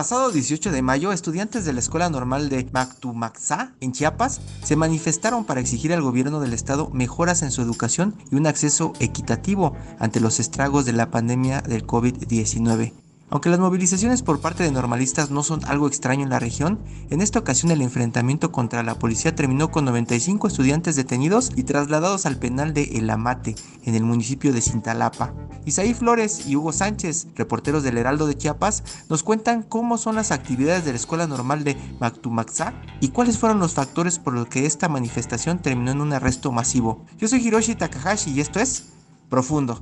Pasado 18 de mayo, estudiantes de la Escuela Normal de Mactumaxá, en Chiapas, se manifestaron para exigir al gobierno del estado mejoras en su educación y un acceso equitativo ante los estragos de la pandemia del COVID-19. Aunque las movilizaciones por parte de normalistas no son algo extraño en la región, en esta ocasión el enfrentamiento contra la policía terminó con 95 estudiantes detenidos y trasladados al penal de El Amate, en el municipio de Cintalapa. Isaí Flores y Hugo Sánchez, reporteros del Heraldo de Chiapas, nos cuentan cómo son las actividades de la Escuela Normal de Mactumaxá y cuáles fueron los factores por los que esta manifestación terminó en un arresto masivo. Yo soy Hiroshi Takahashi y esto es Profundo.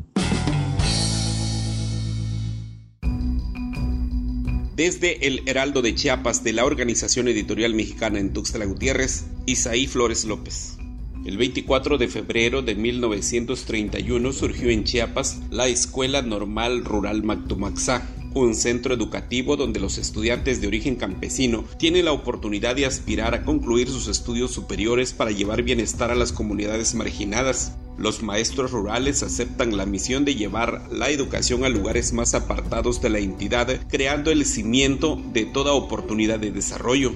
Desde el Heraldo de Chiapas de la Organización Editorial Mexicana en Tuxtla Gutiérrez, Isaí Flores López. El 24 de febrero de 1931 surgió en Chiapas la Escuela Normal Rural Mactumaxá, un centro educativo donde los estudiantes de origen campesino tienen la oportunidad de aspirar a concluir sus estudios superiores para llevar bienestar a las comunidades marginadas. Los maestros rurales aceptan la misión de llevar la educación a lugares más apartados de la entidad, creando el cimiento de toda oportunidad de desarrollo.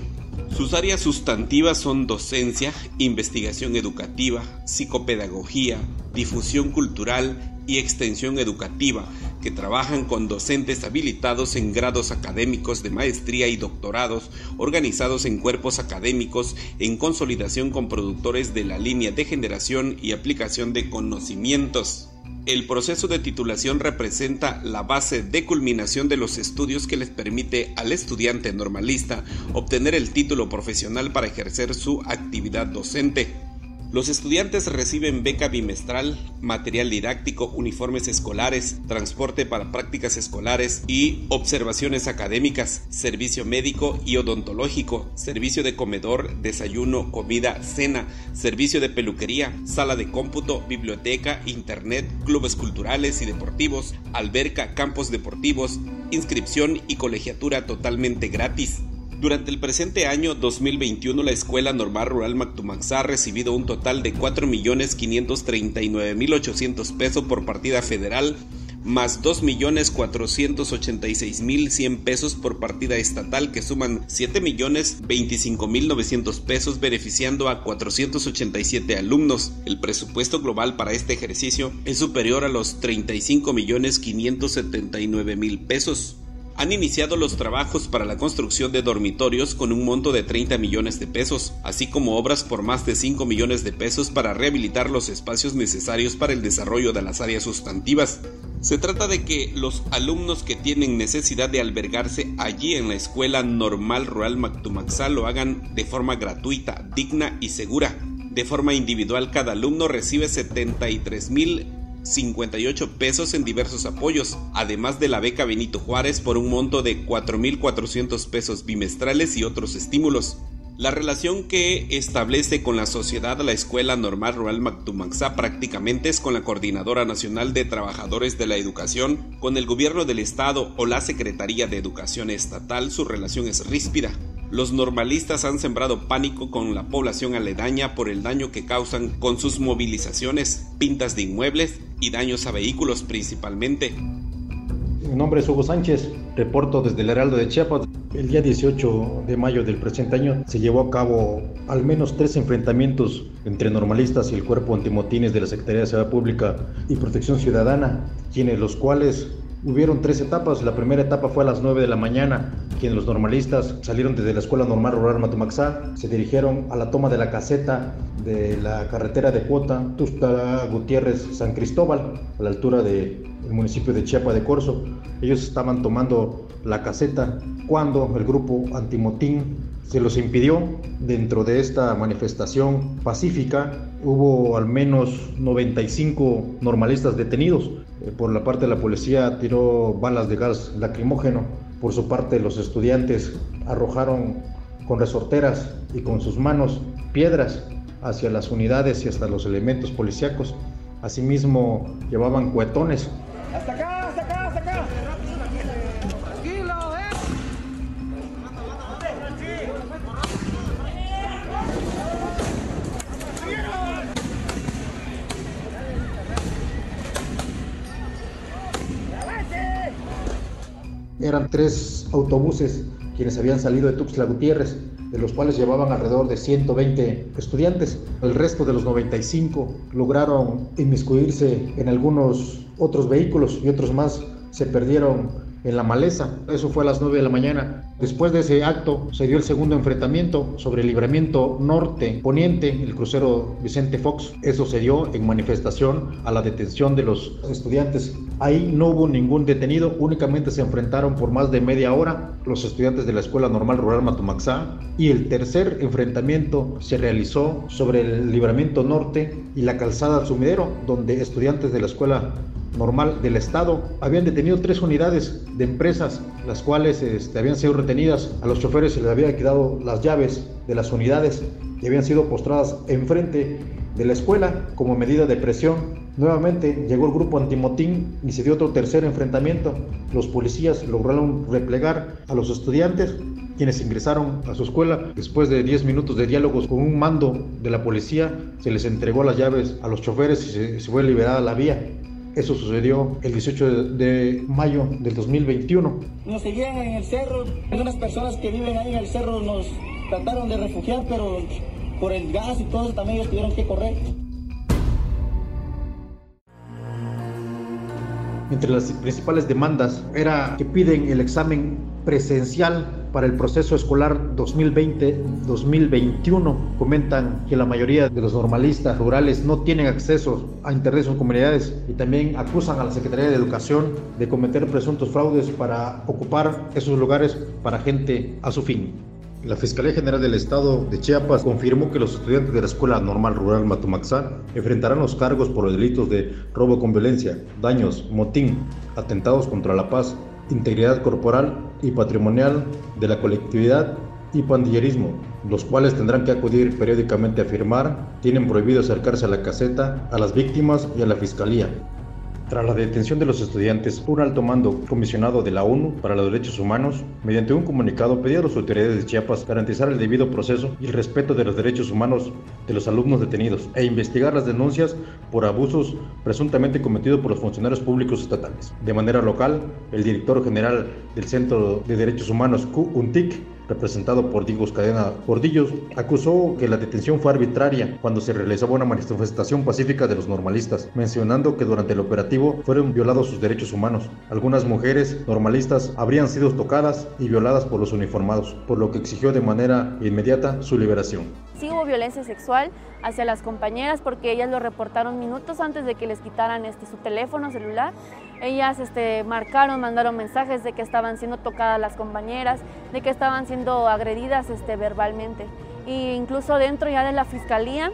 Sus áreas sustantivas son docencia, investigación educativa, psicopedagogía, difusión cultural y extensión educativa, que trabajan con docentes habilitados en grados académicos de maestría y doctorados, organizados en cuerpos académicos, en consolidación con productores de la línea de generación y aplicación de conocimientos. El proceso de titulación representa la base de culminación de los estudios que les permite al estudiante normalista obtener el título profesional para ejercer su actividad docente. Los estudiantes reciben beca bimestral, material didáctico, uniformes escolares, transporte para prácticas escolares y observaciones académicas, servicio médico y odontológico, servicio de comedor, desayuno, comida, cena, servicio de peluquería, sala de cómputo, biblioteca, internet, clubes culturales y deportivos, alberca, campos deportivos, inscripción y colegiatura totalmente gratis. Durante el presente año 2021, la Escuela Normal Rural Mactumaxá ha recibido un total de 4.539.800 pesos por partida federal, más 2.486.100 pesos por partida estatal, que suman 7.025.900 pesos, beneficiando a 487 alumnos. El presupuesto global para este ejercicio es superior a los 35.579.000 pesos han iniciado los trabajos para la construcción de dormitorios con un monto de 30 millones de pesos, así como obras por más de 5 millones de pesos para rehabilitar los espacios necesarios para el desarrollo de las áreas sustantivas. Se trata de que los alumnos que tienen necesidad de albergarse allí en la Escuela Normal Rural Mactumaxá lo hagan de forma gratuita, digna y segura. De forma individual, cada alumno recibe 73 mil 58 pesos en diversos apoyos, además de la beca Benito Juárez por un monto de 4.400 pesos bimestrales y otros estímulos. La relación que establece con la sociedad la Escuela Normal Rural Mactumaxá prácticamente es con la Coordinadora Nacional de Trabajadores de la Educación, con el Gobierno del Estado o la Secretaría de Educación Estatal su relación es ríspida. Los normalistas han sembrado pánico con la población aledaña por el daño que causan con sus movilizaciones, pintas de inmuebles y daños a vehículos principalmente. Mi nombre es Hugo Sánchez, reporto desde el Heraldo de Chiapas. El día 18 de mayo del presente año se llevó a cabo al menos tres enfrentamientos entre normalistas y el cuerpo antimotines de la Secretaría de Seguridad Pública y Protección Ciudadana, quienes los cuales Hubieron tres etapas. La primera etapa fue a las 9 de la mañana, quienes los normalistas salieron desde la Escuela Normal Rural Matumaxá, se dirigieron a la toma de la caseta de la carretera de cuota Tusta Gutiérrez San Cristóbal, a la altura del municipio de Chiapa de Corzo. Ellos estaban tomando la caseta cuando el grupo antimotín se los impidió. Dentro de esta manifestación pacífica hubo al menos 95 normalistas detenidos. Eh, por la parte de la policía tiró balas de gas lacrimógeno. Por su parte los estudiantes arrojaron con resorteras y con sus manos piedras hacia las unidades y hasta los elementos policíacos. Asimismo llevaban cuetones. ¡Hasta Eran tres autobuses quienes habían salido de Tuxtla Gutiérrez de los cuales llevaban alrededor de 120 estudiantes. El resto de los 95 lograron inmiscuirse en algunos otros vehículos y otros más se perdieron en la maleza. Eso fue a las 9 de la mañana. Después de ese acto se dio el segundo enfrentamiento sobre el libramiento norte-poniente, el crucero Vicente Fox. Eso se dio en manifestación a la detención de los estudiantes. Ahí no hubo ningún detenido, únicamente se enfrentaron por más de media hora los estudiantes de la Escuela Normal Rural Matumaxá y el tercer enfrentamiento se realizó sobre el libramiento norte y la calzada Sumidero, donde estudiantes de la Escuela normal del Estado. Habían detenido tres unidades de empresas, las cuales este, habían sido retenidas. A los choferes se les había quedado las llaves de las unidades y habían sido postradas enfrente de la escuela como medida de presión. Nuevamente llegó el grupo antimotín y se dio otro tercer enfrentamiento. Los policías lograron replegar a los estudiantes quienes ingresaron a su escuela. Después de 10 minutos de diálogos con un mando de la policía, se les entregó las llaves a los choferes y se, se fue liberada la vía. Eso sucedió el 18 de mayo del 2021. Nos seguían en el cerro. Algunas personas que viven ahí en el cerro nos trataron de refugiar, pero por el gas y todo eso también ellos tuvieron que correr. Entre las principales demandas era que piden el examen presencial para el proceso escolar 2020-2021. Comentan que la mayoría de los normalistas rurales no tienen acceso a Internet en comunidades y también acusan a la Secretaría de Educación de cometer presuntos fraudes para ocupar esos lugares para gente a su fin. La Fiscalía General del Estado de Chiapas confirmó que los estudiantes de la Escuela Normal Rural Matumaxá enfrentarán los cargos por los delitos de robo con violencia, daños, motín, atentados contra la paz, integridad corporal y patrimonial de la colectividad y pandillerismo, los cuales tendrán que acudir periódicamente a firmar, tienen prohibido acercarse a la caseta, a las víctimas y a la fiscalía. Tras la detención de los estudiantes, un alto mando comisionado de la ONU para los Derechos Humanos, mediante un comunicado, pidió a las autoridades de Chiapas garantizar el debido proceso y el respeto de los derechos humanos de los alumnos detenidos e investigar las denuncias por abusos presuntamente cometidos por los funcionarios públicos estatales. De manera local, el director general del Centro de Derechos Humanos, QUNTIC, representado por Digos Cadena Gordillos, acusó que la detención fue arbitraria cuando se realizaba una manifestación pacífica de los normalistas, mencionando que durante el operativo fueron violados sus derechos humanos. Algunas mujeres normalistas habrían sido tocadas y violadas por los uniformados, por lo que exigió de manera inmediata su liberación. Violencia sexual hacia las compañeras porque ellas lo reportaron minutos antes de que les quitaran este, su teléfono celular. Ellas este, marcaron, mandaron mensajes de que estaban siendo tocadas las compañeras, de que estaban siendo agredidas este, verbalmente. E incluso dentro ya de la fiscalía,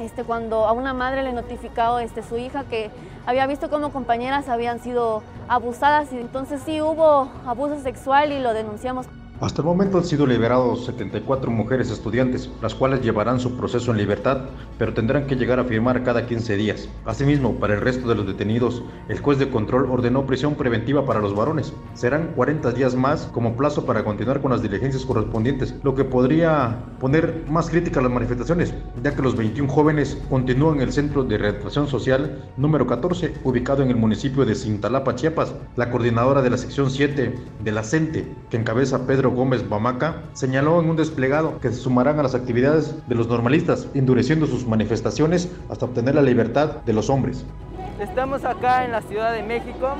este, cuando a una madre le notificado este, su hija que había visto cómo compañeras habían sido abusadas, y entonces sí hubo abuso sexual y lo denunciamos. Hasta el momento han sido liberados 74 mujeres estudiantes, las cuales llevarán su proceso en libertad, pero tendrán que llegar a firmar cada 15 días. Asimismo, para el resto de los detenidos, el juez de control ordenó prisión preventiva para los varones. Serán 40 días más como plazo para continuar con las diligencias correspondientes, lo que podría poner más crítica a las manifestaciones, ya que los 21 jóvenes continúan en el Centro de Reeducación Social número 14, ubicado en el municipio de Cintalapa, Chiapas. La coordinadora de la sección 7 de la CENTE, que encabeza Pedro Gómez Bamaca, señaló en un desplegado que se sumarán a las actividades de los normalistas, endureciendo sus manifestaciones hasta obtener la libertad de los hombres. Estamos acá en la Ciudad de México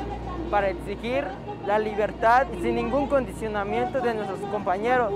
para exigir la libertad sin ningún condicionamiento de nuestros compañeros.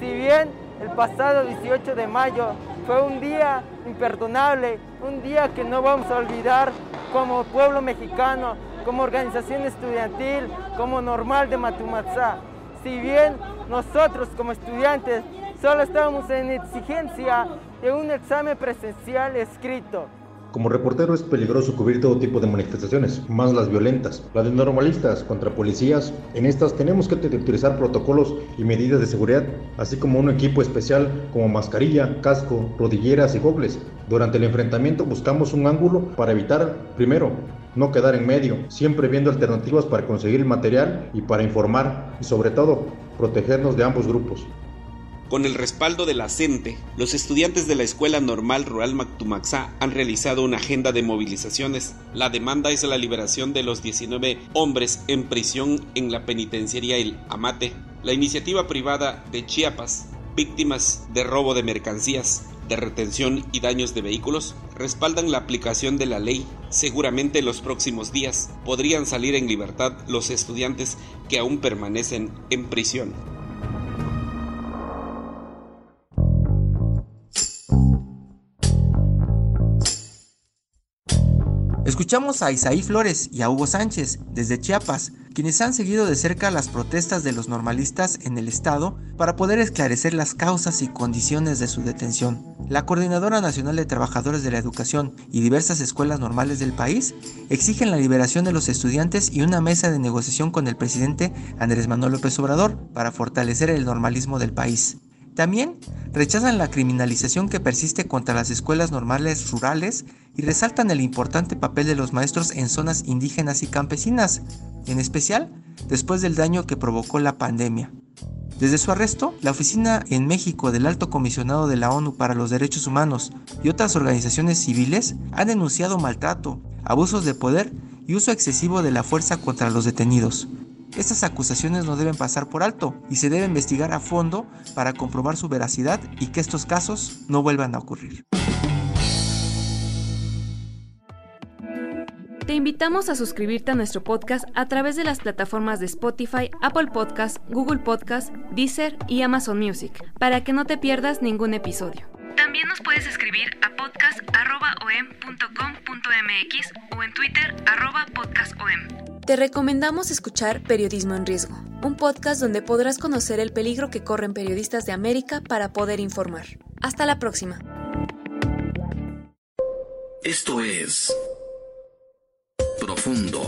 Si bien el pasado 18 de mayo fue un día imperdonable, un día que no vamos a olvidar como pueblo mexicano, como organización estudiantil, como normal de Matumatzá. Si bien nosotros como estudiantes Solo estamos en exigencia de un examen presencial escrito. Como reportero es peligroso cubrir todo tipo de manifestaciones, más las violentas, las de normalistas contra policías. En estas tenemos que utilizar protocolos y medidas de seguridad, así como un equipo especial como mascarilla, casco, rodilleras y gogles. Durante el enfrentamiento buscamos un ángulo para evitar, primero, no quedar en medio, siempre viendo alternativas para conseguir el material y para informar y sobre todo protegernos de ambos grupos. Con el respaldo de la CENTE, los estudiantes de la Escuela Normal Rural Mactumaxá han realizado una agenda de movilizaciones. La demanda es la liberación de los 19 hombres en prisión en la penitenciaría El Amate. La iniciativa privada de Chiapas, víctimas de robo de mercancías, de retención y daños de vehículos, respaldan la aplicación de la ley. Seguramente en los próximos días podrían salir en libertad los estudiantes que aún permanecen en prisión. Escuchamos a Isaí Flores y a Hugo Sánchez desde Chiapas, quienes han seguido de cerca las protestas de los normalistas en el estado para poder esclarecer las causas y condiciones de su detención. La Coordinadora Nacional de Trabajadores de la Educación y diversas escuelas normales del país exigen la liberación de los estudiantes y una mesa de negociación con el presidente Andrés Manuel López Obrador para fortalecer el normalismo del país. También rechazan la criminalización que persiste contra las escuelas normales rurales y resaltan el importante papel de los maestros en zonas indígenas y campesinas, en especial después del daño que provocó la pandemia. Desde su arresto, la oficina en México del Alto Comisionado de la ONU para los Derechos Humanos y otras organizaciones civiles han denunciado maltrato, abusos de poder y uso excesivo de la fuerza contra los detenidos. Estas acusaciones no deben pasar por alto y se debe investigar a fondo para comprobar su veracidad y que estos casos no vuelvan a ocurrir. Te invitamos a suscribirte a nuestro podcast a través de las plataformas de Spotify, Apple Podcast, Google Podcast, Deezer y Amazon Music, para que no te pierdas ningún episodio. También nos puedes escribir a podcast.om.com.mx o en Twitter podcastom. Te recomendamos escuchar Periodismo en Riesgo, un podcast donde podrás conocer el peligro que corren periodistas de América para poder informar. Hasta la próxima. Esto es Profundo,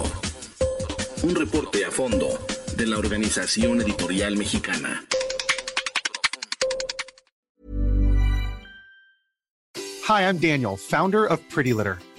un reporte a fondo de la Organización Editorial Mexicana. Hi, I'm Daniel, founder of Pretty Litter.